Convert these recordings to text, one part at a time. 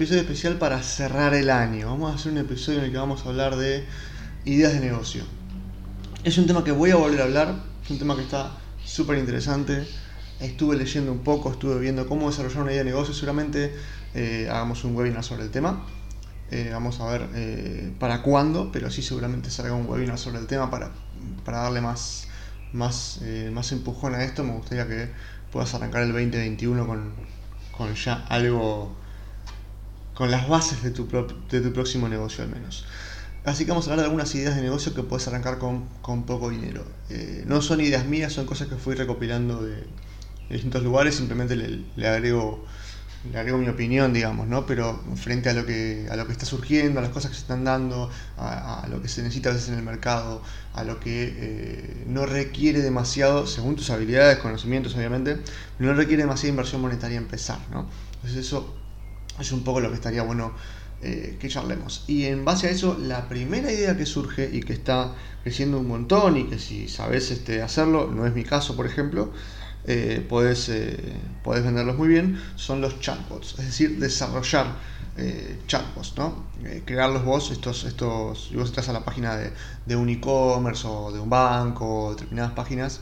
episodio especial para cerrar el año. Vamos a hacer un episodio en el que vamos a hablar de ideas de negocio. Es un tema que voy a volver a hablar, es un tema que está súper interesante. Estuve leyendo un poco, estuve viendo cómo desarrollar una idea de negocio. Seguramente eh, hagamos un webinar sobre el tema. Eh, vamos a ver eh, para cuándo, pero sí seguramente salga un webinar sobre el tema para, para darle más, más, más empujón a esto. Me gustaría que puedas arrancar el 2021 con, con ya algo, con las bases de tu, de tu próximo negocio al menos. Así que vamos a hablar de algunas ideas de negocio que puedes arrancar con, con poco dinero. Eh, no son ideas mías, son cosas que fui recopilando de, distintos lugares, simplemente le, agrego le agrego mi opinión, digamos, ¿no? Pero frente a lo que a lo que está surgiendo, a las cosas que se están dando, a, a lo que se necesita a veces en el mercado, a lo que eh, no requiere demasiado, según tus habilidades, conocimientos, obviamente, no requiere demasiada inversión monetaria empezar, ¿no? Entonces eso es un poco lo que estaría bueno eh, que charlemos. Y en base a eso, la primera idea que surge y que está creciendo un montón y que si sabes este, hacerlo, no es mi caso, por ejemplo, eh, eh, venderlos muy bien, son los chatbots, es decir, desarrollar eh, chatbots, ¿no? Crearlos vos, estos, estos, si vos estás a la página de, de un e-commerce o de un banco, determinadas páginas,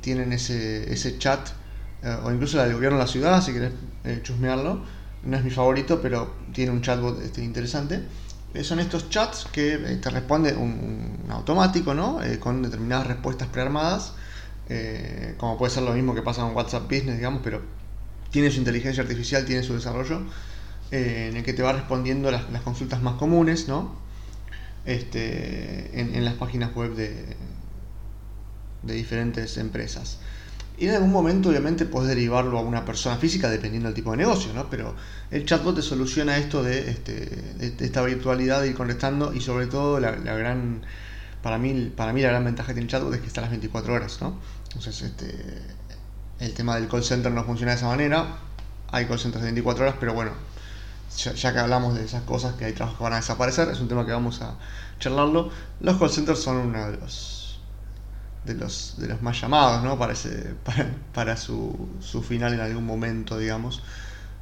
tienen ese, ese chat, o incluso la del gobierno de la ciudad, si querés chusmearlo, no es mi favorito, pero tiene un chatbot este, interesante. Eh, son estos chats que eh, te responde un, automático, ¿no? Eh, con determinadas respuestas prearmadas, como puede ser lo mismo que pasa con WhatsApp Business, digamos, pero tiene su inteligencia artificial, tiene su desarrollo, en el que te va respondiendo las, consultas más comunes, ¿no? Este, en, las páginas web de, de diferentes empresas. Y en algún momento, obviamente, puedes derivarlo a una persona física dependiendo del tipo de negocio, ¿no? Pero el chatbot te soluciona esto de, este, esta virtualidad de ir conectando y sobre todo la, gran, para mí, para mí la gran ventaja que tiene el chatbot es que está a las 24 horas, ¿no? Entonces, este, el tema del call center no funciona de esa manera. Hay call centers de 24 horas, pero bueno, ya, ya, que hablamos de esas cosas que hay trabajos que van a desaparecer, es un tema que vamos a charlarlo. Los call centers son uno de los de los, de los más llamados, ¿no? Para, para, su, final en algún momento, digamos.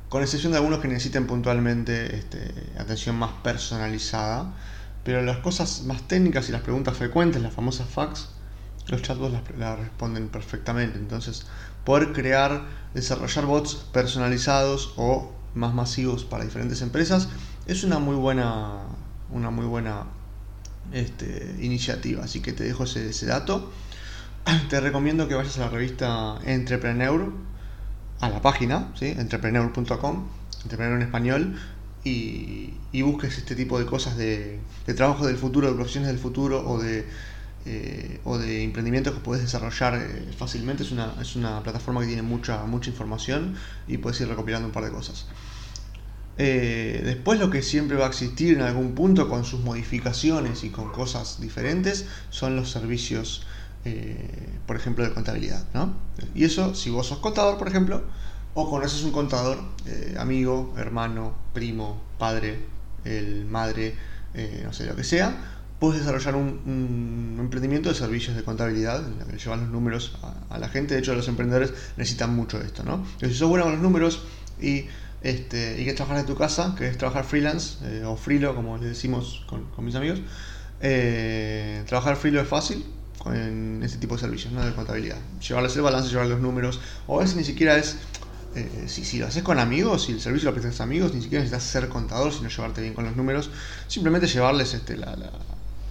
Con excepción de algunos que necesiten puntualmente este, atención más personalizada. Pero las cosas más técnicas y las preguntas frecuentes, las famosas fax, los chatbots las, responden perfectamente. Entonces, poder crear, desarrollar bots personalizados o más masivos para diferentes empresas es una muy buena, una muy buena este, iniciativa. Así que te dejo ese, ese dato. te recomiendo que vayas a la revista Entrepreneur, a la página, ¿sí? entrepreneur.com, Entrepreneur en español, y, busques este tipo de cosas de, trabajo del futuro, de profesiones del futuro o de, eh, emprendimientos que puedes desarrollar eh, fácilmente. Es una, es una plataforma que tiene mucha, mucha información y puedes ir recopilando un par de cosas. Eh, después lo que siempre va a existir en algún punto con sus modificaciones y con cosas diferentes son los servicios eh, por ejemplo, de contabilidad. ¿no? Y eso, si vos sos contador, por ejemplo, o conoces un contador, eh, amigo, hermano, primo, padre, el madre, eh, no sé, lo que sea, puedes desarrollar un, emprendimiento de servicios de contabilidad, en el que llevan los números a, la gente. De hecho, los emprendedores necesitan mucho esto. ¿no? Entonces, si sos bueno con los números y este, y quieres trabajar de tu casa, que es trabajar freelance o freelo, como le decimos con, con mis amigos, trabajar freelo es fácil, en ese tipo de servicios ¿no? de contabilidad. Llevarles el balance, llevar los números, o a veces ni siquiera es, eh, si, si, lo haces con amigos, si el servicio lo prestas a amigos, ni siquiera necesitas ser contador, sino llevarte bien con los números, simplemente llevarles este, la,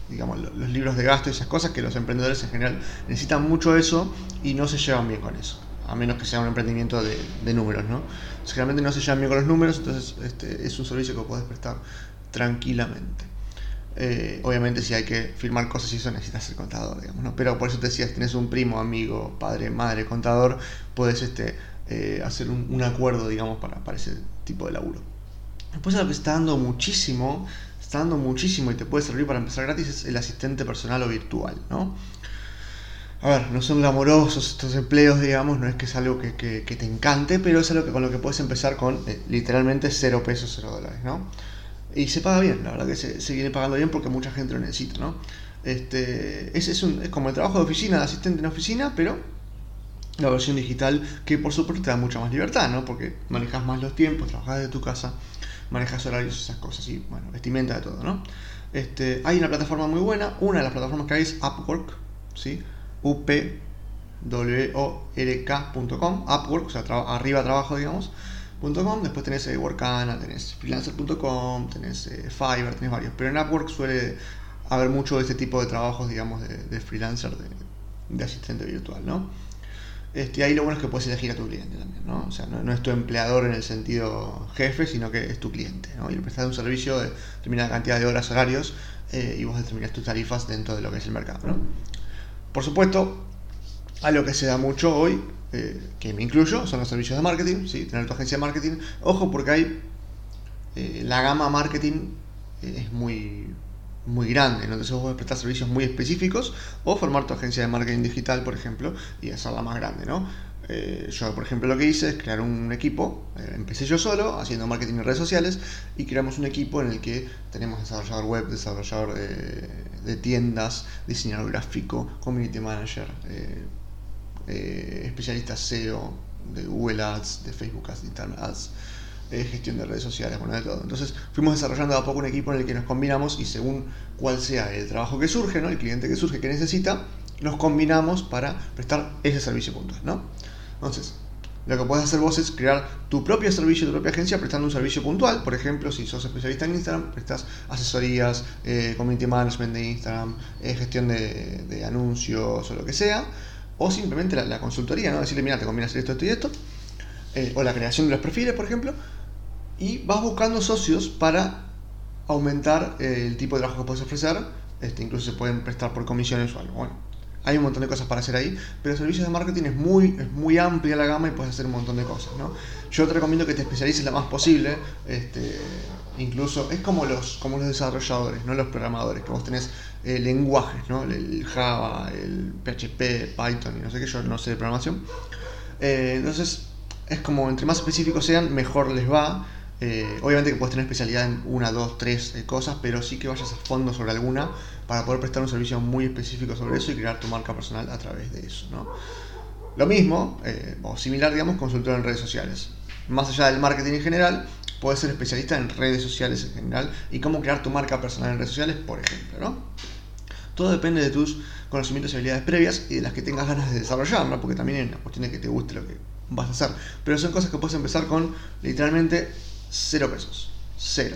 digamos, los libros de gasto y esas cosas que los emprendedores en general necesitan mucho eso y no se llevan bien con eso. A menos que sea un emprendimiento de, de números, ¿no? Generalmente no se llevan bien con los números, entonces este, es un servicio que puedes prestar tranquilamente. Eh, obviamente si hay que firmar cosas y eso necesitas ser contador, digamos, ¿no? Pero por eso te decía, si tienes un primo, amigo, padre, madre, contador, puedes este, eh, hacer un, acuerdo, digamos, para, para, ese tipo de laburo. Después lo que está dando muchísimo, está dando muchísimo y te puede servir para empezar gratis es el asistente personal o virtual, ¿no? A ver, no son glamorosos estos empleos, digamos, no es que es algo que, te encante, pero es algo que con lo que puedes empezar con eh, literalmente cero pesos, cero dólares, ¿no? Y se paga bien, la verdad que se, viene pagando bien porque mucha gente lo necesita, ¿no? Este, es, es como el trabajo de oficina, de asistente en oficina, pero la versión digital, que por supuesto te da mucha más libertad, ¿no? Porque manejas más los tiempos, trabajas desde tu casa, manejas horarios, esas cosas, y bueno, vestimenta de todo, ¿no? Este, hay una plataforma muy buena, una de las plataformas que hay es Upwork, ¿sí? upwork.com, Upwork, o sea, arriba trabajo, digamos, después tenés eh, Workana, tenés freelancer.com, tenés eh, Fiverr, tenés varios, pero en Upwork suele haber mucho de este tipo de trabajos, digamos, de, freelancer, de, asistente virtual, ¿no? Este, ahí lo bueno es que puedes elegir a tu cliente también, ¿no? O sea, no, es tu empleador en el sentido jefe, sino que es tu cliente, ¿no? Y le prestas un servicio de determinada cantidad de horas horarios eh, y vos determinas tus tarifas dentro de lo que es el mercado, ¿no? Por supuesto, algo que se da mucho hoy, eh, que me incluyo, son los servicios de marketing, ¿sí? Tener tu agencia de marketing. Ojo, porque hay... Eh, la gama marketing es muy muy grande, entonces vos prestar servicios muy específicos o formar tu agencia de marketing digital, por ejemplo, y hacerla más grande, ¿no? Eh, yo, por ejemplo, lo que hice es crear un equipo, eh, empecé yo solo haciendo marketing en redes sociales y creamos un equipo en el que tenemos desarrollador web, desarrollador de tiendas, diseñador gráfico, community manager, eh, especialista SEO de Google Ads, de Facebook Ads, de Internet Ads eh, gestión de redes sociales, bueno, de todo. Entonces fuimos desarrollando a poco un equipo en el que nos combinamos y según cuál sea el trabajo que surge, ¿no? el cliente que surge, que necesita, nos combinamos para prestar ese servicio puntual. ¿no? Entonces, lo que puedes hacer vos es crear tu propio servicio, tu propia agencia, prestando un servicio puntual. Por ejemplo, si sos especialista en Instagram, prestas asesorías, eh, community management de Instagram, eh, gestión de, anuncios o lo que sea. O simplemente la, consultoría, ¿no? Decirle, mira, te conviene hacer esto, esto y esto. o la creación de los perfiles, por ejemplo y vas buscando socios para aumentar eh, el tipo de trabajo que puedes ofrecer. Este, incluso se pueden prestar por comisiones o algo. Bueno, hay un montón de cosas para hacer ahí, pero servicios de marketing es muy, es muy amplia la gama y puedes hacer un montón de cosas. ¿no? Yo te recomiendo que te especialices lo más posible. Este, incluso es como los, como los desarrolladores, no los programadores, que vos tenés eh, lenguajes, ¿no? el Java, el PHP, Python y no sé qué, yo no sé de programación. Eh, entonces, es como entre más específicos sean, mejor les va. Eh, obviamente que puedes tener especialidad en una, dos, tres eh, cosas, pero sí que vayas a fondo sobre alguna para poder prestar un servicio muy específico sobre eso y crear tu marca personal a través de eso. ¿no? Lo mismo, eh, o similar, digamos, consultor en redes sociales. Más allá del marketing en general, puedes ser especialista en redes sociales en general y cómo crear tu marca personal en redes sociales, por ejemplo. ¿no? Todo depende de tus conocimientos y habilidades previas y de las que tengas ganas de desarrollar, ¿no? porque también es una cuestión de que te guste lo que vas a hacer. Pero son cosas que puedes empezar con literalmente Cero pesos. Cero.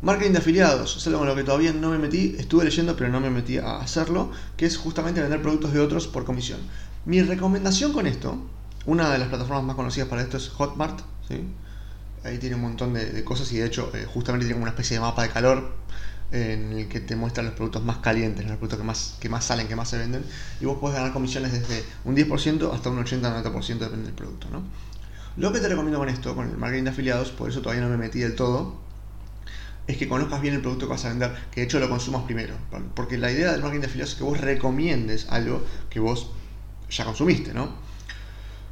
Marketing de afiliados, es algo con lo que todavía no me metí, estuve leyendo pero no me metí a hacerlo, que es justamente vender productos de otros por comisión. Mi recomendación con esto, una de las plataformas más conocidas para esto es Hotmart, ¿sí? ahí tiene un montón de, cosas y de hecho eh, justamente tiene una especie de mapa de calor en el que te muestran los productos más calientes, los productos que más, que más salen, que más se venden, y vos puedes ganar comisiones desde un 10% hasta un 80-90% depende del producto. Lo que te recomiendo con esto, con el marketing de afiliados, por eso todavía no me metí del todo, es que conozcas bien el producto que vas a vender, que de hecho lo consumas primero. Porque la idea del marketing de afiliados es que vos recomiendes algo que vos ya consumiste, ¿no?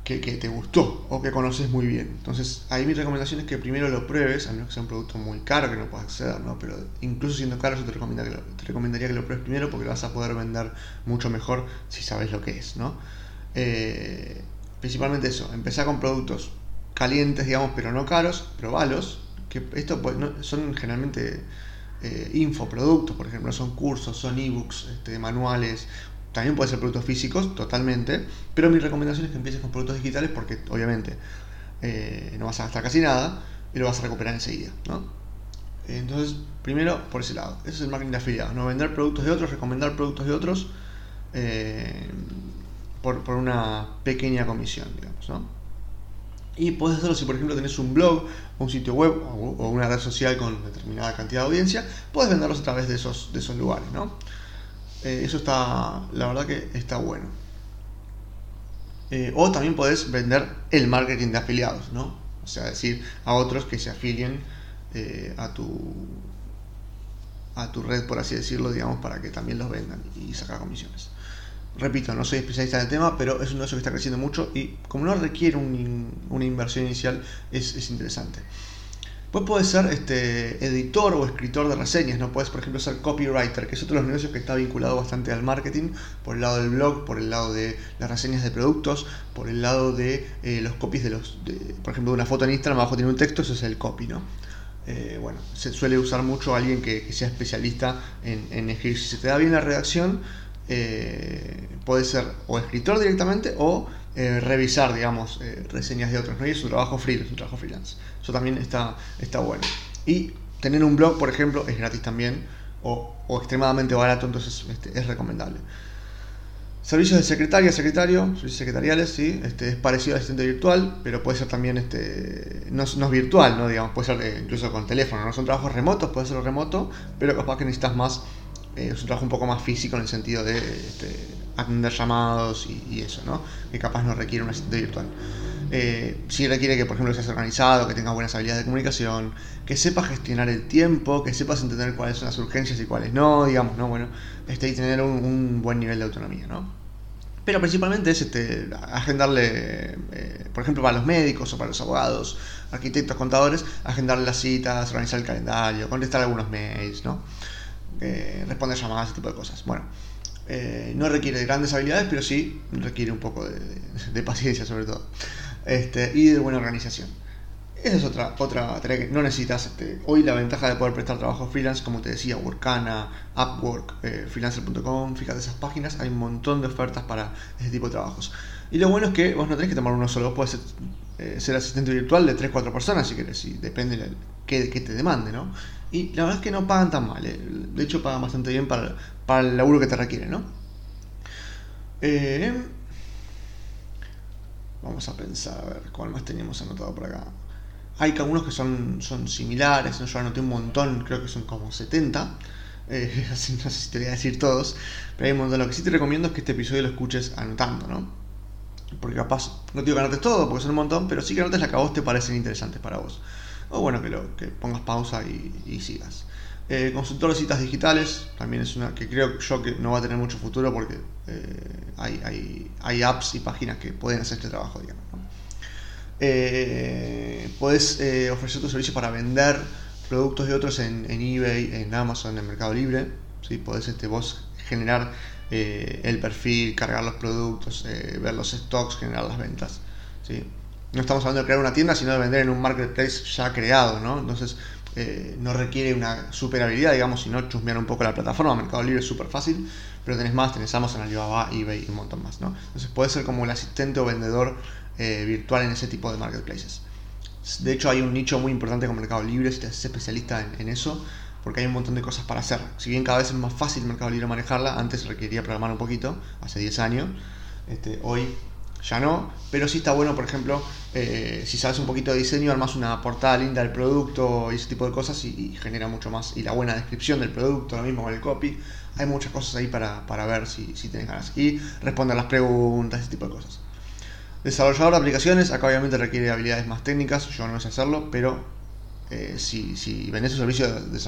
Que, te gustó o que conoces muy bien. Entonces, ahí mi recomendación es que primero lo pruebes, a menos que sea un producto muy caro que no puedas acceder, ¿no? Pero incluso siendo caro, yo te que lo, recomendaría que lo pruebes primero porque lo vas a poder vender mucho mejor si sabes lo que es, ¿no? Eh, principalmente eso, empezar con productos calientes, digamos, pero no caros, probalos, que esto pues, son generalmente eh, infoproductos, por ejemplo, son cursos, son ebooks, este, manuales, también pueden ser productos físicos, totalmente, pero mi recomendación es que empieces con productos digitales porque obviamente eh, no vas a gastar casi nada y lo vas a recuperar enseguida, ¿no? Entonces, primero por ese lado, ese es el marketing de afiliados, no vender productos de otros, recomendar productos de otros. Eh, por, una pequeña comisión, digamos, ¿no? Y puedes hacerlo si, por ejemplo, tenés un blog, un sitio web o, una red social con determinada cantidad de audiencia, puedes venderlos a través de esos, de esos lugares, ¿no? Eh, eso está, la verdad que está bueno. Eh, o también puedes vender el marketing de afiliados, ¿no? O sea, decir a otros que se afilien eh, a tu a tu red, por así decirlo, digamos, para que también los vendan y sacar comisiones. Repito, no soy especialista en el tema, pero es un negocio que está creciendo mucho y como no requiere una inversión inicial, es, interesante. Pues puedes ser este, editor o escritor de reseñas, ¿no? Puedes, por ejemplo, ser copywriter, que es otro de los negocios que está vinculado bastante al marketing, por el lado del blog, por el lado de las reseñas de productos, por el lado de eh, los copies de los, por ejemplo, de una foto en Instagram, abajo tiene un texto, eso es el copy, ¿no? Eh, bueno, se suele usar mucho alguien que, sea especialista en, escribir. Si se te da bien la redacción, eh, puede ser o escritor directamente o revisar, digamos, reseñas de otros, ¿no? Y es un trabajo freelance, un trabajo freelance. Eso también está, está bueno. Y tener un blog, por ejemplo, es gratis también o, extremadamente barato, entonces este, es recomendable. Servicios de secretaria, secretario, servicios secretariales, sí, este, es parecido al asistente virtual, pero puede ser también, este, no, no es virtual, ¿no? Digamos, puede ser eh, incluso con teléfono, no son trabajos remotos, puede ser remoto, pero capaz que necesitas más, eh, es un trabajo un poco más físico en el sentido de este, atender llamados y, y, eso, ¿no? Que capaz no requiere un asistente virtual. Eh, si requiere que, por ejemplo, seas organizado, que tengas buenas habilidades de comunicación, que sepas gestionar el tiempo, que sepas entender cuáles son las urgencias y cuáles no, digamos, ¿no? Bueno, este, y tener un, buen nivel de autonomía, ¿no? Pero principalmente es este, agendarle, eh, por ejemplo, para los médicos o para los abogados, arquitectos, contadores, agendarle las citas, organizar el calendario, contestar algunos mails, ¿no? Eh, responder llamadas, ese tipo de cosas. Bueno, eh, no requiere grandes habilidades, pero sí requiere un poco de paciencia sobre todo este, y de buena organización. Esa es otra, otra tarea que no necesitas. Este, hoy la ventaja de poder prestar trabajo freelance, como te decía, Workana, Upwork, eh, freelancer.com, fíjate esas páginas, hay un montón de ofertas para ese tipo de trabajos. Y lo bueno es que vos no tenés que tomar uno solo, vos podés eh, ser, asistente virtual de 3-4 personas si querés, y depende de qué, te demande, ¿no? Y la verdad es que no pagan tan mal, eh. de hecho pagan bastante bien para, para el laburo que te requiere, ¿no? Eh, Vamos a pensar, a ver, ¿cuál más teníamos anotado por acá? Hay algunos que son, son similares, yo anoté un montón, creo que son como 70. Eh, así no sé si te voy a decir todos, pero hay un montón. Lo que sí te recomiendo es que este episodio lo escuches anotando, ¿no? Porque capaz, no te digo que anotes todo, porque son un montón, pero sí que anotes la que vos te parecen interesantes para vos. O bueno, que, lo, que pongas pausa y sigas. Eh, consultor de citas digitales, también es una que creo yo que no va a tener mucho futuro porque eh, hay, apps y páginas que pueden hacer este trabajo, digamos. Eh, puedes ofrecer tu servicio para vender productos de otros en, eBay, en Amazon, en Mercado Libre. ¿sí? Podés este, vos generar el perfil, cargar los productos, ver los stocks, generar las ventas. ¿sí? No estamos hablando de crear una tienda, sino de vender en un marketplace ya creado. ¿no? Entonces, eh, no requiere una super habilidad, digamos, sino chusmear un poco la plataforma. Mercado Libre es súper fácil, pero tenés más, tenés Amazon, Alibaba, eBay y un montón más, ¿no? Entonces puede ser como el asistente o vendedor eh, virtual en ese tipo de marketplaces. De hecho, hay un nicho muy importante con Mercado Libre, si te haces especialista en, eso, porque hay un montón de cosas para hacer. Si bien cada vez es más fácil Mercado Libre manejarla, antes requería programar un poquito, hace 10 años. Este, hoy ya no, pero sí está bueno, por ejemplo, eh, si sabes un poquito de diseño, armas una portada linda del producto y ese tipo de cosas y, genera mucho más. Y la buena descripción del producto, lo mismo con el copy. Hay muchas cosas ahí para, ver si, si tienes ganas. Y responder las preguntas, ese tipo de cosas. Desarrollador de aplicaciones, acá obviamente requiere habilidades más técnicas, yo no sé hacerlo, pero eh, si, si vendes un servicio de,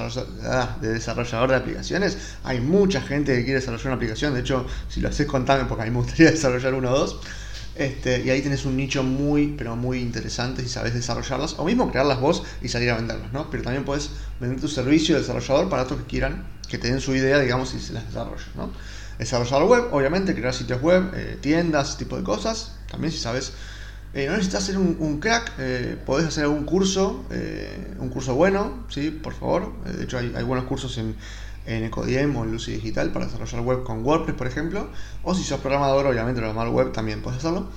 ah, de, desarrollador de aplicaciones, hay mucha gente que quiere desarrollar una aplicación, de hecho, si lo haces, contame porque a mí me gustaría desarrollar uno o dos. Este, y ahí tenés un nicho muy, pero muy interesante si sabes desarrollarlas, o mismo crearlas vos y salir a venderlas, ¿no? Pero también puedes vender tu servicio de desarrollador para otros que quieran, que te den su idea, digamos, y se las desarrolles, ¿no? Desarrollador web, obviamente, crear sitios web, eh, tiendas, tipo de cosas. También si sabes, eh, no necesitas ser un, crack, eh, podés hacer algún curso, un curso bueno, ¿sí? Por favor. de hecho, hay, hay buenos cursos en en Ecodiem o en Lucy Digital para desarrollar web con WordPress, por ejemplo. O si sos programador, obviamente programar web también puedes hacerlo.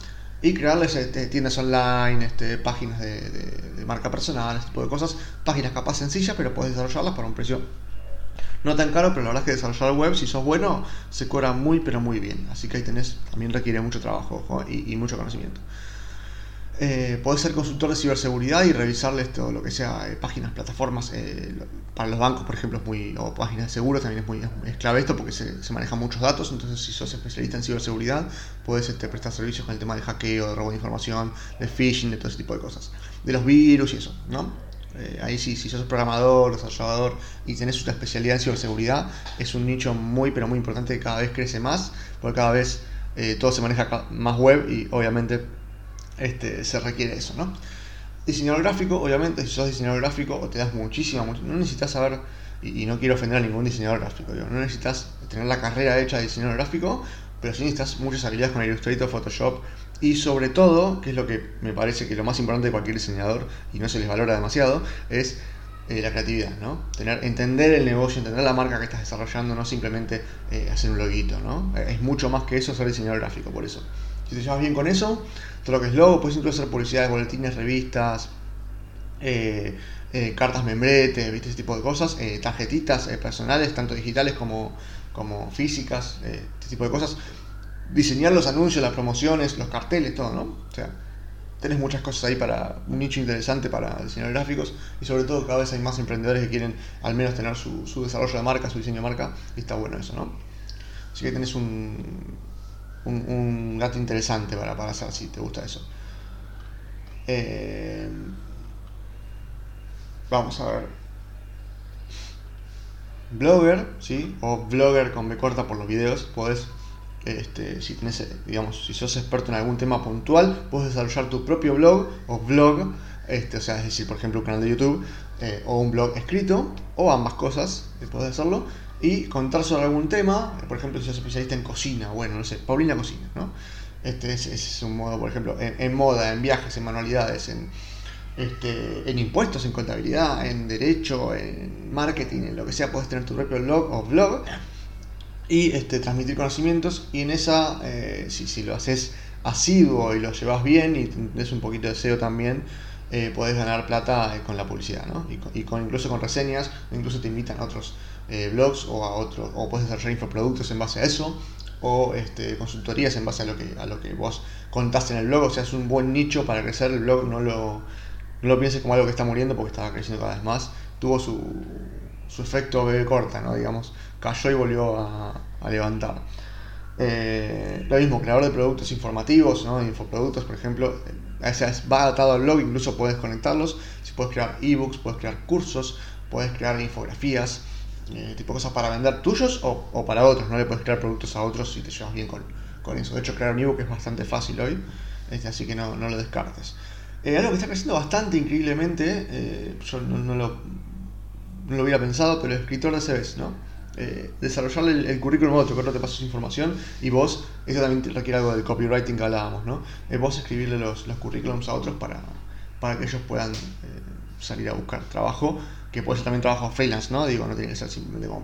Y crearles este, tiendas online, este, páginas de, marca personal, este tipo de cosas. Páginas capaz sencillas, pero puedes desarrollarlas para un precio no tan caro, pero la verdad es que desarrollar web, si sos bueno, se cobra muy, pero muy bien. Así que ahí tenés, también requiere mucho trabajo y mucho conocimiento. Eh, podés ser consultor de ciberseguridad y revisarles todo lo que sea eh, páginas, plataformas. Eh, para los bancos, por ejemplo, es muy, o páginas de seguro también es muy es clave esto porque se, se, manejan muchos datos. Entonces, si sos especialista en ciberseguridad, puedes este, prestar servicios con el tema de hackeo, de robo de información, de phishing, de todo ese tipo de cosas. De los virus y eso, ¿no? Eh, ahí sí, si sos programador, desarrollador y tenés una especialidad en ciberseguridad, es un nicho muy, pero muy importante que cada vez crece más, porque cada vez todo se maneja más web y obviamente este, se requiere eso, ¿no? Diseñador gráfico, obviamente, si sos diseñador gráfico o te das muchísima, no necesitas saber, y, no quiero ofender a ningún diseñador gráfico, no necesitas tener la carrera hecha de diseñador gráfico, pero sí necesitas muchas habilidades con Illustrator, Photoshop y sobre todo, que es lo que me parece que lo más importante de cualquier diseñador y no se les valora demasiado, es eh, la creatividad, ¿no? Tener, entender el negocio, entender la marca que estás desarrollando, no simplemente eh, hacer un loguito, ¿no? Es mucho más que eso ser diseñador gráfico, por eso. Si te llevas bien con eso, todo lo que es logo, puedes incluso hacer publicidades, boletines, revistas, eh, cartas membrete, ¿viste? ese tipo de cosas, tarjetitas personales, tanto digitales como, como físicas, este tipo de cosas. Diseñar los anuncios, las promociones, los carteles, todo, ¿no? O sea, tenés muchas cosas ahí para un nicho interesante para diseñar gráficos y sobre todo cada vez hay más emprendedores que quieren al menos tener su, desarrollo de marca, su diseño de marca y está bueno eso, ¿no? Así que tenés un, un, gato interesante para, para, hacer si te gusta eso. Eh, vamos a ver. Blogger, ¿sí? O blogger con B corta por los videos, podés este, si tenés, digamos, si sos experto en algún tema puntual, puedes desarrollar tu propio blog o blog, este, o sea, es decir, por ejemplo, un canal de YouTube eh, o un blog escrito, o ambas cosas, eh, puedes hacerlo, y contar sobre algún tema, por ejemplo, si sos especialista en cocina, bueno, no sé, Paulina Cocina, ¿no? Este es un modo, por ejemplo, en, moda, en viajes, en manualidades, en, este, en impuestos, en contabilidad, en derecho, en marketing, en lo que sea, puedes tener tu propio blog o blog y este, transmitir conocimientos y en esa, eh, si, si, lo haces asiduo y lo llevas bien y tienes un poquito de SEO también, eh, podés ganar plata eh, con la publicidad, ¿no? Y, con, incluso con reseñas, incluso te invitan a otros blogs o a otros, o puedes desarrollar infoproductos en base a eso, o este, consultorías en base a lo, que, a lo que vos contaste en el blog, o sea, es un buen nicho para crecer el blog, no lo, no lo pienses como algo que está muriendo porque está creciendo cada vez más, tuvo su, su efecto bebé corta, ¿no? Digamos, cayó y volvió a, levantar. Eh, lo mismo, creador de productos informativos, ¿no? infoproductos, por ejemplo, va atado al blog, incluso puedes conectarlos. Si puedes crear ebooks, puedes crear cursos, puedes crear infografías, eh, tipo cosas para vender tuyos o, para otros. No le puedes crear productos a otros si te llevas bien con, eso. De hecho, crear un ebook es bastante fácil hoy, este, así que no, lo descartes. Eh, algo que está creciendo bastante increíblemente, yo no, lo, no, lo, hubiera pensado, pero el escritor de CVs, ¿no? eh, desarrollarle el, currículum a otro, que otro te pasa información y vos, esto también requiere algo del copywriting que hablábamos, ¿no? Eh, vos escribirle los, los currículums a otros para, para que ellos puedan eh, salir a buscar trabajo, que puede ser también trabajo freelance, ¿no? Digo, no tiene que ser simplemente como.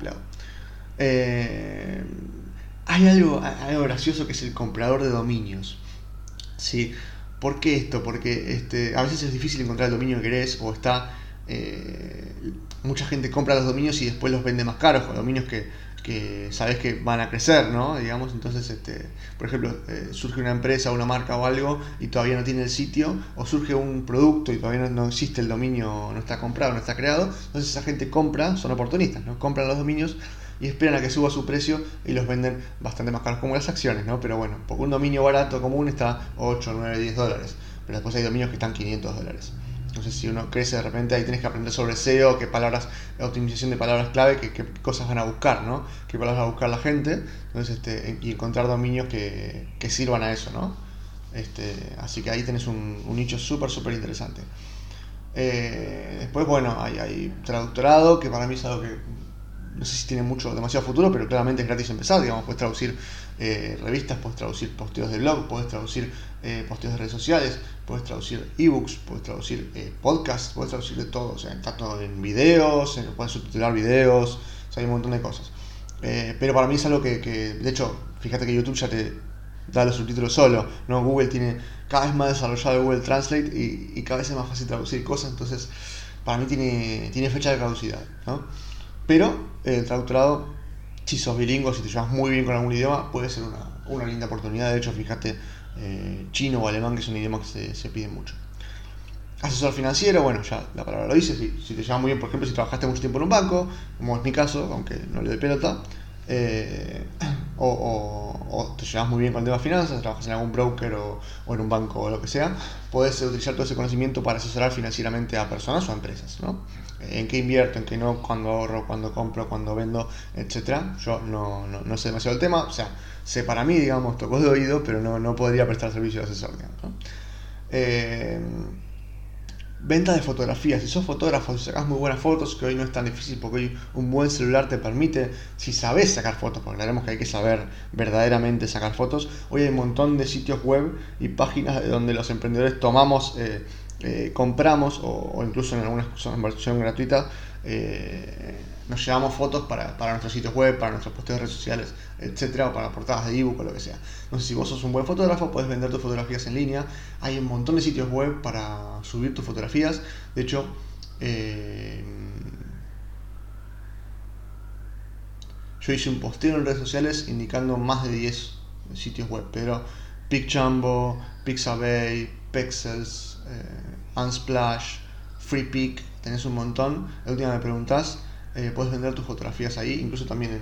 Eh, hay algo, algo gracioso que es el comprador de dominios. ¿Sí? ¿Por qué esto? Porque este, a veces es difícil encontrar el dominio que querés o está eh, mucha gente compra los dominios y después los vende más caros, con dominios que, que sabes que van a crecer, ¿no? Digamos, entonces, este, por ejemplo, eh, surge una empresa, una marca o algo y todavía no tiene el sitio, o surge un producto y todavía no, existe el dominio, no está comprado, no está creado, entonces esa gente compra, son oportunistas, ¿no? Compran los dominios y esperan a que suba su precio y los venden bastante más caros, como las acciones, ¿no? Pero bueno, porque un dominio barato común está 8, 9, 10 dólares, pero después hay dominios que están 500 dólares. Entonces, si uno crece de repente, ahí tienes que aprender sobre SEO, qué palabras, optimización de palabras clave, qué, cosas van a buscar, ¿no? Qué palabras va a buscar la gente. Entonces, este, y encontrar dominios que, sirvan a eso, ¿no? Este, así que ahí tenés un, nicho súper, súper interesante. Eh, después, bueno, hay, hay traductorado, que para mí es algo que no sé si tiene mucho, demasiado futuro, pero claramente es gratis empezar, digamos, puedes traducir eh, revistas, puedes traducir posteos de blog, puedes traducir eh, posteos de redes sociales, puedes traducir ebooks, puedes traducir eh, podcasts, puedes traducir de todo, o sea, tanto en videos, puedes subtitular videos, o sea, hay un montón de cosas. pero para mí es algo que, de hecho, fíjate que YouTube ya te da los subtítulos solo, ¿no? Google tiene cada vez más desarrollado Google Translate y, y cada vez es más fácil traducir cosas, entonces para mí tiene, tiene fecha de caducidad, ¿no? Pero el traductorado, si sos bilingüe, si te llevas muy bien con algún idioma, puede ser una, linda oportunidad. De hecho, fíjate, eh, chino o alemán, que es un idioma que se, se pide mucho. Asesor financiero, bueno, ya la palabra lo dice, si, te llevas muy bien, por ejemplo, si trabajaste mucho tiempo en un banco, como es mi caso, aunque no le doy pelota, eh, o, te llevas muy bien con el tema de finanzas, trabajas en algún broker o, en un banco o lo que sea, puedes utilizar todo ese conocimiento para asesorar financieramente a personas o a empresas, ¿no? En qué invierto, en qué no, cuando ahorro, cuando compro, cuando vendo, etcétera. Yo no, no, sé demasiado el tema, o sea, sé para mí, digamos, tocó de oído, pero no, no podría prestar servicio de asesor, digamos, eh, Venta de fotografías. Si sos fotógrafo, si sacas muy buenas fotos, que hoy no es tan difícil porque hoy un buen celular te permite, si sabes sacar fotos, porque sabemos que hay que saber verdaderamente sacar fotos, hoy hay un montón de sitios web y páginas de donde los emprendedores tomamos, eh, eh, compramos o, incluso en algunas son en versión gratuita, eh, nos llevamos fotos para, para, nuestros sitios web, para nuestros posteos de redes sociales, etcétera, o para portadas de ebook o lo que sea. Entonces, si vos sos un buen fotógrafo, puedes vender tus fotografías en línea. Hay un montón de sitios web para subir tus fotografías. De hecho, eh, yo hice un posteo en redes sociales indicando más de 10 sitios web, pero PicJumbo, Pixabay, Pexels, eh, Unsplash, FreePic, tenés un montón. La última me preguntás eh, puedes vender tus fotografías ahí, incluso también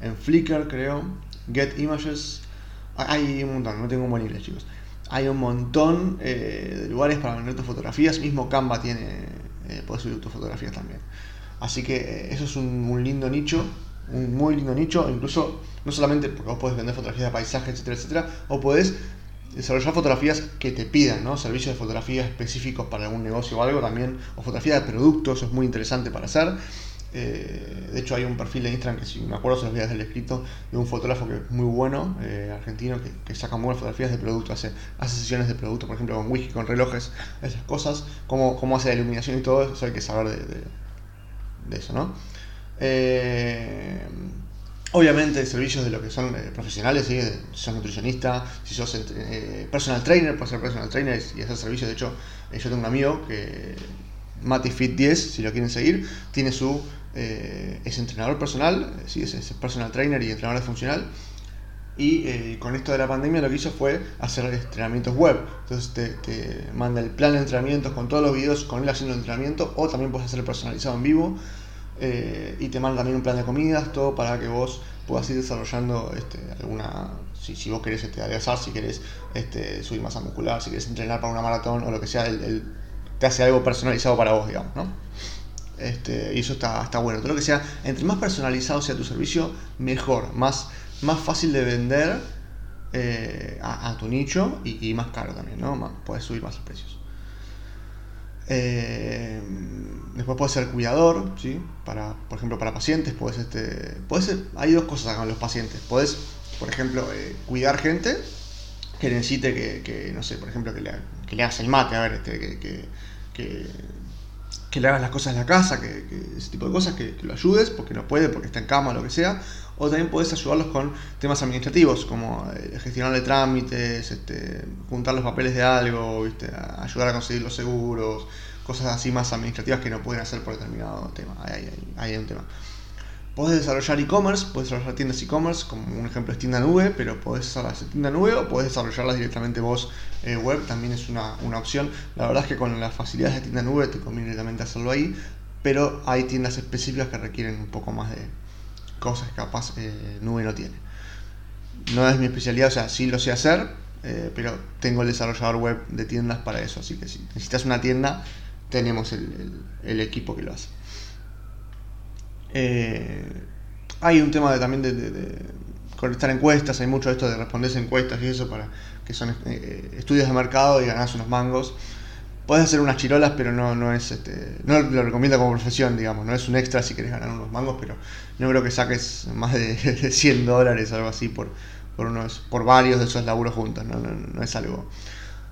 en, Flickr, creo, Get Images. Hay un montón, no tengo un buen inglés, chicos. Hay un montón eh, de lugares para vender tus fotografías. Mismo Canva tiene, eh, puedes subir tus fotografías también. Así que eso es un, lindo nicho, un muy lindo nicho. Incluso, no solamente porque vos podés vender fotografías de paisajes, etcétera, etcétera, o podés desarrollar fotografías que te pidan, ¿no? Servicios de fotografía específicos para algún negocio o algo también, o fotografía de productos, es muy interesante para hacer. Eh, de hecho hay un perfil de Instagram que si me acuerdo se los voy a escrito de un fotógrafo que es muy bueno, eh, argentino, que, saca muy buenas fotografías de productos, hace, sesiones de productos, por ejemplo con whisky, con relojes, esas cosas, cómo, cómo hace la iluminación y todo eso, hay que saber de, de, eso, ¿no? Eh, Obviamente servicios de lo que son eh, profesionales, si sos nutricionista, si sos eh, personal trainer, puedes ser personal trainer y hacer servicios. De hecho, eh, yo tengo un amigo que, MatiFit 10, si lo quieren seguir, tiene su, es entrenador personal, ¿sí? es, personal trainer y entrenador funcional. Y con esto de la pandemia lo que hizo fue hacer entrenamientos web. Entonces te, te, manda el plan de entrenamientos con todos los videos con él haciendo el entrenamiento o también puedes hacer personalizado en vivo eh, y te manda también un plan de comidas, todo para que vos puedas ir desarrollando este, alguna, si, si vos querés este, adelgazar, si querés este, subir masa muscular, si querés entrenar para una maratón o lo que sea, el, te hace algo personalizado para vos, digamos, ¿no? Este, y eso está, está bueno. Todo lo que sea, entre más personalizado sea tu servicio, mejor, más, más fácil de vender eh, a, tu nicho y, más caro también, ¿no? puedes subir más los precios. Eh, después puedes ser cuidador, ¿sí? Para, por ejemplo, para pacientes, puedes, este, puedes hay dos cosas con los pacientes. Puedes, por ejemplo, eh, cuidar gente que necesite que, no sé, por ejemplo, que le, que le hagas el mate, a ver, este, que, que, que, le hagas las cosas en la casa, que, ese tipo de cosas, que, lo ayudes porque no puede, porque está en cama lo que sea. O también puedes ayudarlos con temas administrativos, como eh, gestionarle trámites, este, juntar los papeles de algo, ayudar a conseguir los seguros, cosas así más administrativas que no pueden hacer por determinado tema. Ahí, hay un tema. Puedes desarrollar e-commerce, puedes desarrollar tiendas e-commerce, como un ejemplo es tienda nube, pero puedes desarrollar tienda nube o puedes desarrollarlas directamente vos eh, web, también es una, una, opción. La verdad es que con las facilidades de tienda nube te conviene directamente hacerlo ahí, pero hay tiendas específicas que requieren un poco más de, cosas que capaz eh, Nube no tiene. No es mi especialidad, o sea, sí lo sé hacer, eh, pero tengo el desarrollador web de tiendas para eso, así que si necesitas una tienda, tenemos el, equipo que lo hace. Eh, hay un tema de, también de, de, encuestas, hay mucho de esto de responder encuestas y eso para que son estudios de mercado y ganas unos mangos. Puedes hacer unas chirolas, pero no, no es este. No lo recomiendo como profesión, digamos. No es un extra si querés ganar unos mangos, pero no creo que saques más de, 100 dólares o algo así por, por, unos, por varios de esos laburos juntos. No, es algo.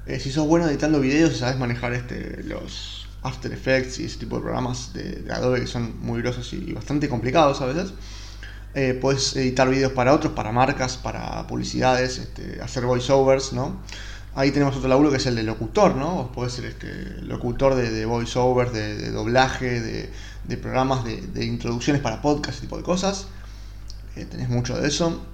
Eh, si sos bueno editando videos y sabes manejar este, los After Effects y ese tipo de programas de, Adobe que son muy grosos y, bastante complicados a veces. Eh, puedes editar videos para otros, para marcas, para publicidades, este, hacer voiceovers, ¿no? Ahí tenemos otro laburo que es el de locutor, ¿no? Puede ser este, locutor de, de voiceovers, de, doblaje, de, programas de, introducciones para podcast, ese tipo de cosas. Eh, tenés mucho de eso.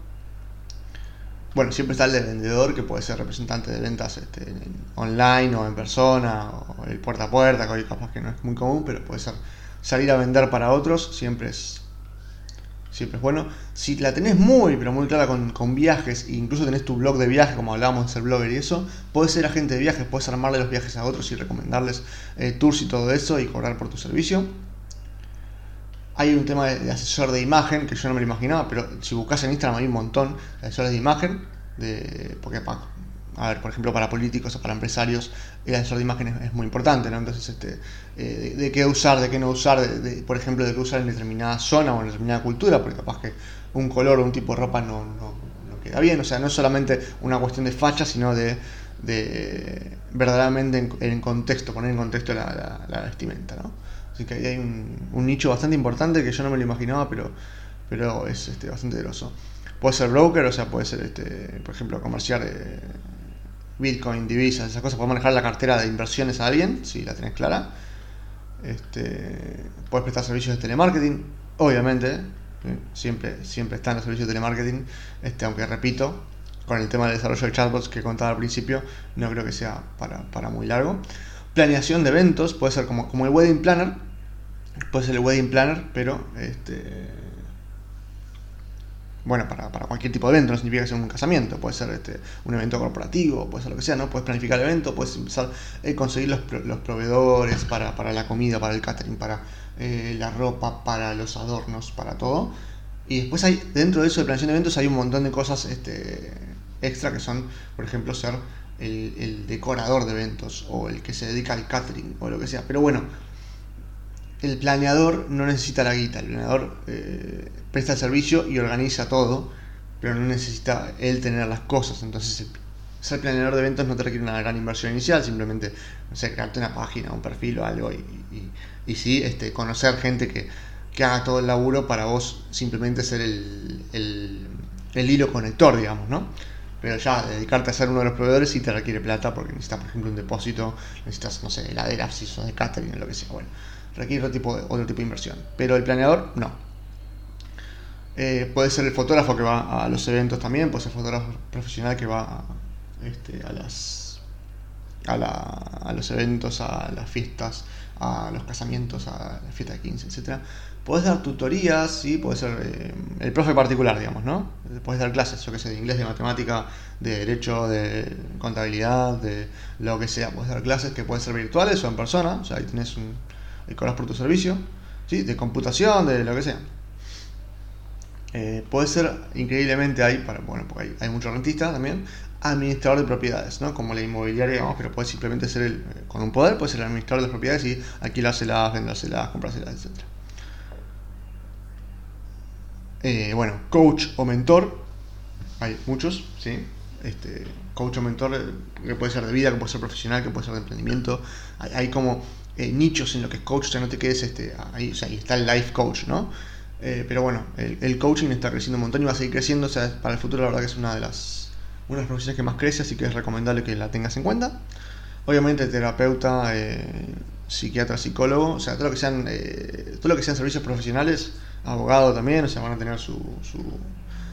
Bueno, siempre está el de vendedor, que puede ser representante de ventas este, online o en persona, o el puerta a puerta, que hoy capaz que no es muy común, pero puede ser salir a vender para otros, siempre es siempre es bueno. Si la tenés muy, pero muy clara con, viajes, e incluso tenés tu blog de viaje, como hablábamos de ser blogger y eso, puedes ser agente de viajes, puedes armarle los viajes a otros y recomendarles eh, tours y todo eso y cobrar por tu servicio. Hay un tema de, asesor de imagen que yo no me lo imaginaba, pero si buscas en Instagram hay un montón de asesores de imagen, de, porque a ver, por ejemplo, para políticos o para empresarios, el asesor de imagen es, muy importante, ¿no? Entonces, este, eh, de, qué usar, de qué no usar, de, por ejemplo, de qué usar en determinada zona o en determinada cultura, porque capaz que un color o un tipo de ropa no, no, queda bien, o sea, no es solamente una cuestión de facha, sino de, de verdaderamente en, contexto, poner en contexto la, vestimenta, ¿no? Así que ahí hay un, nicho bastante importante que yo no me lo imaginaba, pero, pero es este, bastante groso. Puede ser broker, o sea, puede ser, este, por ejemplo, comerciar eh, Bitcoin, divisas, esas cosas. Puedes manejar la cartera de inversiones a alguien, si la tenés clara. Este, puedes prestar servicios de telemarketing, obviamente. Siempre, siempre están los servicios de telemarketing. Este, aunque repito, con el tema del desarrollo de chatbots que contaba al principio, no creo que sea para, muy largo. Planeación de eventos, puede ser como, como el wedding planner. Puede ser el wedding planner, pero este, bueno, para, cualquier tipo de evento, no significa que sea un casamiento, puede ser este, un evento corporativo, puede ser lo que sea, ¿no? Puedes planificar el evento, puedes empezar a eh, conseguir los, los proveedores para, la comida, para el catering, para eh, la ropa, para los adornos, para todo. Y después hay, dentro de eso de planeación de eventos hay un montón de cosas este, extra que son, por ejemplo, ser el, decorador de eventos o el que se dedica al catering o lo que sea. Pero bueno, el planeador no necesita la guita, el planeador eh, presta el servicio y organiza todo, pero no necesita él tener las cosas. Entonces, ser planeador de eventos no te requiere una gran inversión inicial, simplemente, crearte una página, un perfil o algo, y, y, sí, este, conocer gente que, que, haga todo el laburo para vos simplemente ser el, el, el hilo conector, digamos, ¿no? Pero ya dedicarte a ser uno de los proveedores sí te requiere plata porque necesitas, por ejemplo, un depósito, necesitas, no sé, heladeras, si sos de catering lo que sea. Bueno, requiere otro tipo de, tipo inversión. Pero el planeador, no. Eh, puede ser el fotógrafo que va a los eventos también, puede ser el fotógrafo profesional que va a, este, a las a, la, a, los eventos, a las fiestas, a los casamientos, a la fiesta de 15, etc. Puedes dar tutorías, sí, puede ser eh, el profe particular, digamos, ¿no? Puedes dar clases, yo que sé, de inglés, de matemática, de derecho, de contabilidad, de lo que sea. Puedes dar clases que pueden ser virtuales o en persona, o sea, ahí tienes un, y cobras por tu servicio, ¿sí? de computación, de lo que sea. Eh, puede ser, increíblemente, hay, bueno, porque hay, muchos rentistas también, administrador de propiedades, ¿no? como la inmobiliaria, digamos, pero puede simplemente ser el, con un poder, puede ser el administrador de propiedades y alquilárselas, vendérselas, comprárselas, etc. Eh, bueno, coach o mentor, hay muchos, ¿sí? Este, coach o mentor eh, que puede ser de vida, que puede ser profesional, que puede ser de emprendimiento. hay como eh, nichos en lo que es coach, o sea, no te quedes este, ahí, o sea, ahí está el life coach, ¿no? Eh, pero bueno, el, coaching está creciendo un montón y va a seguir creciendo, o sea, para el futuro la verdad que es una de las, una de las profesiones que más crece, así que es recomendable que la tengas en cuenta. Obviamente terapeuta, psiquiatra, psicólogo, o sea, todo lo que sean, todo lo que sean servicios profesionales, abogado también, o sea, van a tener su,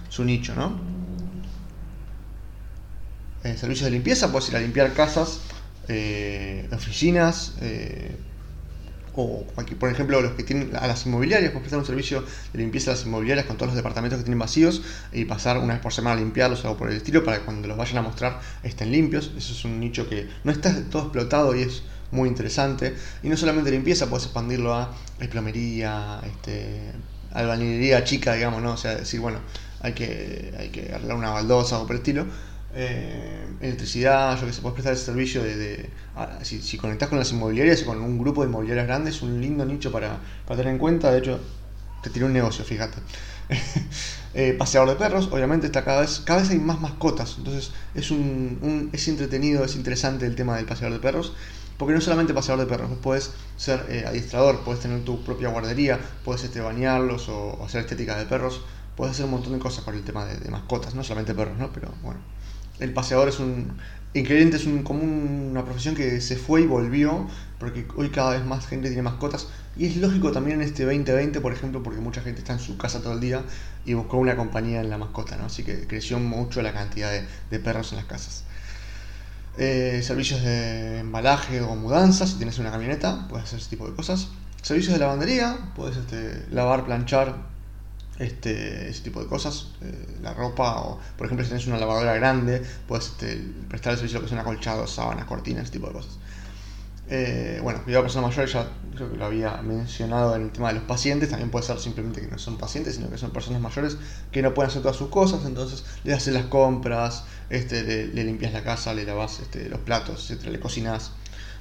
su, nicho, ¿no? servicios de limpieza, puedes ir a limpiar casas, eh, oficinas, eh, o por ejemplo los que tienen a las inmobiliarias, pues prestar un servicio de limpieza a las inmobiliarias con todos los departamentos que tienen vacíos y pasar una vez por semana a limpiarlos o algo por el estilo para que cuando los vayan a mostrar estén limpios. Eso es un nicho que no está todo explotado y es muy interesante. Y no solamente limpieza, puedes expandirlo a plomería, este, albañilería chica, digamos, ¿no? O sea, decir, bueno, hay que, hay que arreglar una baldosa o por el estilo eh, electricidad, yo que sé, puedes prestar el servicio de... Ah, si, si, con las inmobiliarias y con un grupo de inmobiliarias grandes, es un lindo nicho para, tener en cuenta, de hecho, te tiene un negocio, fíjate. eh, paseador de perros, obviamente está cada vez, cada vez hay más mascotas, entonces es, un, es entretenido, es interesante el tema del paseador de perros, porque no solamente paseador de perros, puedes ser eh, adiestrador, puedes tener tu propia guardería, puedes este, bañarlos o, hacer estética de perros, puedes hacer un montón de cosas con el tema de, de mascotas, no solamente perros, ¿no? Pero bueno el paseador es un. Increíble es un, como una profesión que se fue y volvió, porque hoy cada vez más gente tiene mascotas. Y es lógico también en este 2020, por ejemplo, porque mucha gente está en su casa todo el día y buscó una compañía en la mascota, ¿no? Así que creció mucho la cantidad de, perros en las casas. Eh, servicios de embalaje o mudanza, si tienes una camioneta, puedes hacer ese tipo de cosas. Servicios de lavandería, puedes este, lavar, planchar, este, ese tipo de cosas, eh, la ropa, o por ejemplo si tienes una lavadora grande, puedes este, prestar el servicio que son acolchados, sábanas, cortinas, ese tipo de cosas. Eh, bueno, cuidado personas mayores, ya creo que lo había mencionado en el tema de los pacientes, también puede ser simplemente que no son pacientes, sino que son personas mayores que no pueden hacer todas sus cosas, entonces le hacen las compras, este, le, limpias la casa, le lavas este, los platos, etcétera, le cocinas.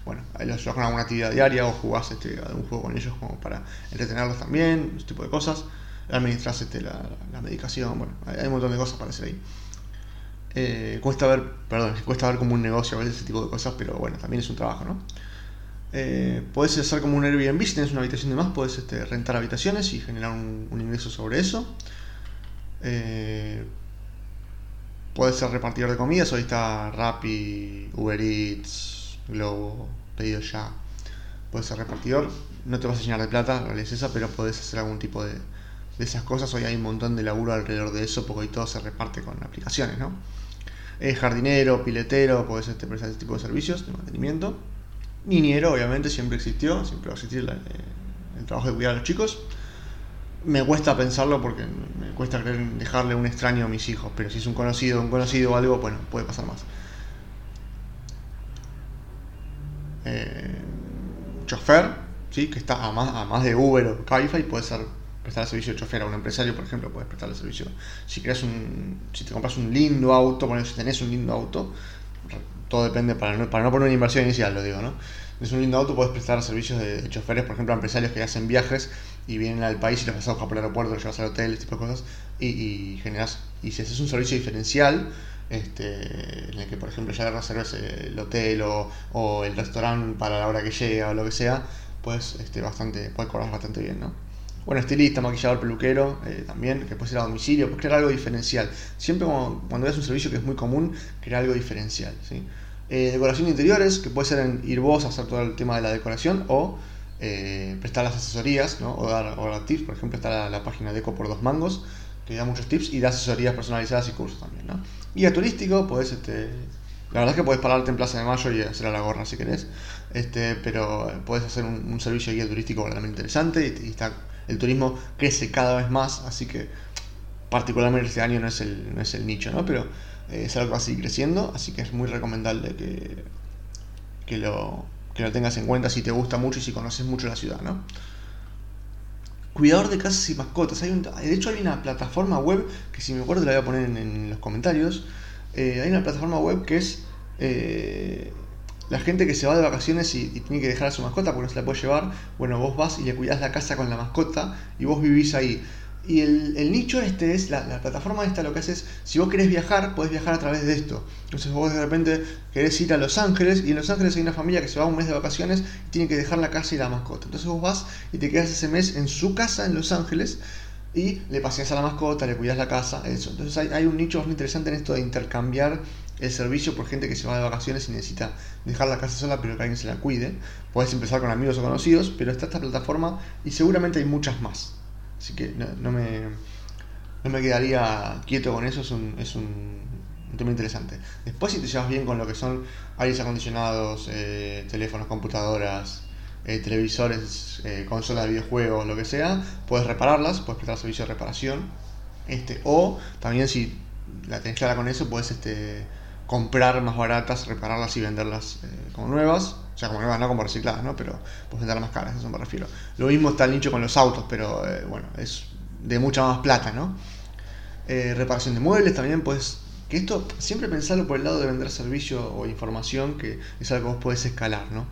Bueno, los con alguna actividad diaria o jugás este, algún juego con ellos como para entretenerlos también, ese tipo de cosas. Administras este, la, medicación, bueno, hay, un montón de cosas para hacer ahí. Eh, cuesta ver, perdón, cuesta ver como un negocio a veces ese tipo de cosas, pero bueno, también es un trabajo, ¿no? Eh, puedes hacer como un Airbnb, si tienes una habitación de más, puedes este, rentar habitaciones y generar un, ingreso sobre eso. Eh, puedes ser repartidor de comidas, hoy está Rappi, Uber Eats, Globo, pedido ya. Puedes ser repartidor, no te vas a llenar de plata, la es pero puedes hacer algún tipo de, esas cosas. Hoy hay un montón de laburo alrededor de eso, porque hoy todo se reparte con aplicaciones, ¿no? jardinero, piletero, puedes este, prestar ese tipo de servicios de mantenimiento. Niñero, obviamente, siempre existió, siempre va a existir eh, el trabajo de cuidar a los chicos. Me cuesta pensarlo porque me cuesta creer dejarle un extraño a mis hijos, pero si es un conocido, un conocido o algo, bueno, puede pasar más. Eh, chofer, ¿sí? que está a más, a más de Uber o Cabify, puede ser prestar el servicio de chofer a un empresario, por ejemplo, puedes prestar el servicio. Si creas un, si te compras un lindo auto, bueno, si tenés un lindo auto, todo depende, para no, para no poner una inversión inicial, lo digo, ¿no? Es un lindo auto, puedes prestar servicios de, choferes, por ejemplo, a empresarios que hacen viajes y vienen al país y los vas a buscar por el aeropuerto, los llevas al hotel, este tipo de cosas, y, generas, y si haces un servicio diferencial, este, en el que por ejemplo ya reserves el hotel o, el restaurante para la hora que llega o lo que sea, pues este, bastante, puedes cobrar bastante bien, ¿no? Bueno, estilista, maquillador, peluquero, eh, también, que puede ser a domicilio, pues crear algo diferencial. Siempre cuando, veas un servicio que es muy común, crear algo diferencial. Eh, decoración de interiores, que puede ser en ir vos a hacer todo el tema de la decoración o eh, prestar las asesorías ¿no? o, dar, tips. Por ejemplo, está la, página de Eco por dos mangos, que da muchos tips y da asesorías personalizadas y cursos también. ¿no? Guía turístico, puedes este, la verdad es que puedes pararte en Plaza de Mayo y hacer a la gorra si querés, este, pero puedes hacer un, servicio de guía turístico realmente interesante y, está el turismo crece cada vez más, así que particularmente este año no es el, no es el nicho, ¿no? Pero eh, es algo que va a seguir creciendo, así que es muy recomendable que, que, lo, que lo tengas en cuenta si te gusta mucho y si conoces mucho la ciudad, ¿no? Cuidador de casas y mascotas. Hay de hecho hay una plataforma web que si me acuerdo la voy a poner en, los comentarios. Eh, hay una plataforma web que es eh, la gente que se va de vacaciones y, tiene que dejar a su mascota porque no se la puede llevar, bueno, vos vas y le cuidás la casa con la mascota y vos vivís ahí. Y el, nicho este es, la, plataforma esta lo que hace es, si vos querés viajar, podés viajar a través de esto. Entonces vos de repente querés ir a Los Ángeles y en Los Ángeles hay una familia que se va un mes de vacaciones y tiene que dejar la casa y la mascota. Entonces vos vas y te quedas ese mes en su casa en Los Ángeles y le paseas a la mascota, le cuidas la casa, eso. Entonces hay, hay un nicho muy interesante en esto de intercambiar el servicio por gente que se va de vacaciones y necesita dejar la casa sola pero que alguien se la cuide. Puedes empezar con amigos o conocidos, pero está esta plataforma y seguramente hay muchas más. Así que no, me, no me quedaría quieto con eso, es un, es un, tema interesante. Después si te llevas bien con lo que son aires acondicionados, eh, teléfonos, computadoras, eh, televisores, eh, consolas de videojuegos, lo que sea, puedes repararlas, puedes prestar servicio de reparación. Este, o también si la tenés clara con eso, puedes este, comprar más baratas, repararlas y venderlas eh, como nuevas. O sea, como nuevas, no como recicladas, ¿no? Pero puedes venderlas más caras, a eso me refiero. Lo mismo está el nicho con los autos, pero eh, bueno, es de mucha más plata, ¿no? Eh, reparación de muebles también, pues. Que esto, siempre pensarlo por el lado de vender servicio o información, que es algo que vos podés escalar, ¿no?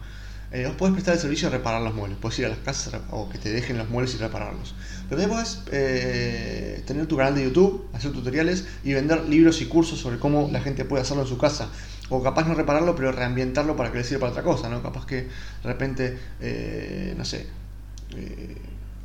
Vos podés prestar el servicio de reparar los muebles, puedes ir a las casas o que te dejen los muebles y repararlos. Pero también puedes eh, tener tu canal de YouTube, hacer tutoriales y vender libros y cursos sobre cómo la gente puede hacerlo en su casa. O capaz no repararlo, pero reambientarlo para que le sirva para otra cosa, ¿no? Capaz que de repente, eh, no sé,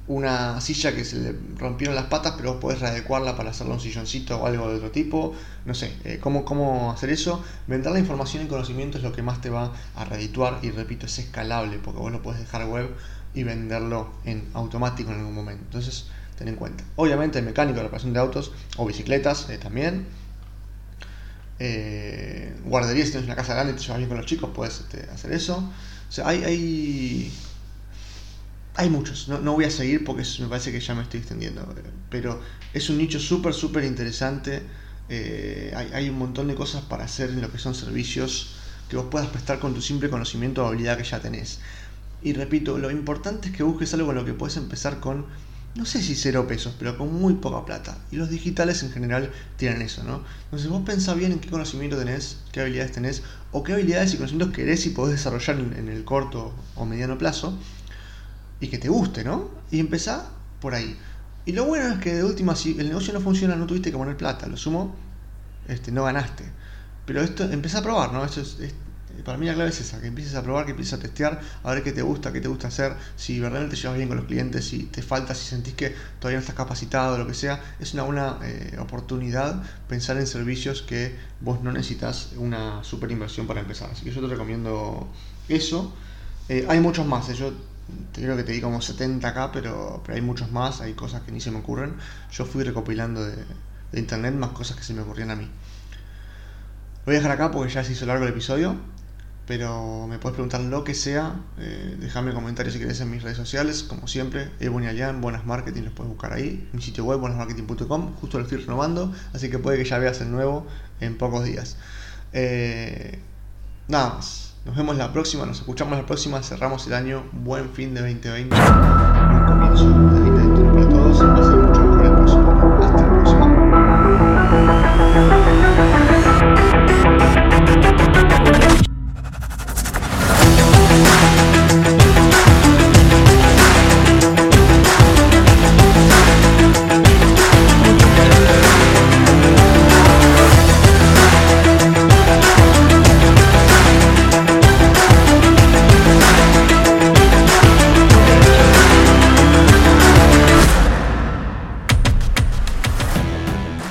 una silla que se le rompieron las patas, pero vos podés readecuarla para hacerle un silloncito o algo de otro tipo. No sé, eh, ¿cómo, cómo hacer eso. Vender la información y conocimiento es lo que más te va a redituar y repito, es escalable porque vos lo podés dejar web y venderlo en automático en algún momento. Entonces, ten en cuenta. Obviamente el mecánico de reparación de autos o bicicletas eh, también. Eh, guardería, si tienes una casa grande y te llevas bien con los chicos, puedes este, hacer eso. O sea, hay, hay hay muchos, no, voy a seguir porque me parece que ya me estoy extendiendo, pero es un nicho súper, súper interesante. Eh, hay, un montón de cosas para hacer en lo que son servicios que vos puedas prestar con tu simple conocimiento o habilidad que ya tenés. Y repito, lo importante es que busques algo con lo que puedes empezar con no sé si cero pesos, pero con muy poca plata. Y los digitales en general tienen eso, ¿no? Entonces vos pensá bien en qué conocimiento tenés, qué habilidades tenés, o qué habilidades y conocimientos querés y podés desarrollar en, el corto o mediano plazo, y que te guste, ¿no? Y empezá por ahí. Y lo bueno es que de última, si el negocio no funciona, no tuviste que poner plata, lo sumo, este, no ganaste. Pero esto, empezá a probar, ¿no? Esto es para mí la clave es esa, que empieces a probar, que empieces a testear, a ver qué te gusta, qué te gusta hacer, si verdaderamente te llevas bien con los clientes, si te falta, si sentís que todavía no estás capacitado, lo que sea, es una buena eh, oportunidad pensar en servicios que vos no necesitas una super inversión para empezar. Así que yo te recomiendo eso. Eh, hay muchos más, eh, yo creo que te di como 70 acá, pero, pero hay muchos más, hay cosas que ni se me ocurren. Yo fui recopilando de, de internet más cosas que se me ocurrían a mí. Lo voy a dejar acá porque ya se hizo largo el episodio pero me puedes preguntar lo que sea. Eh, comentarios si querés en mis redes sociales, como siempre. Ebonialian, Buenas Marketing, los puedes buscar ahí. Mi sitio web, buenasmarketing.com, justo lo estoy renovando, así que puede que ya veas el nuevo en pocos días. Eh, nada más. Nos vemos la próxima, nos escuchamos la próxima, cerramos el año. Buen fin de 2020. Buen comienzo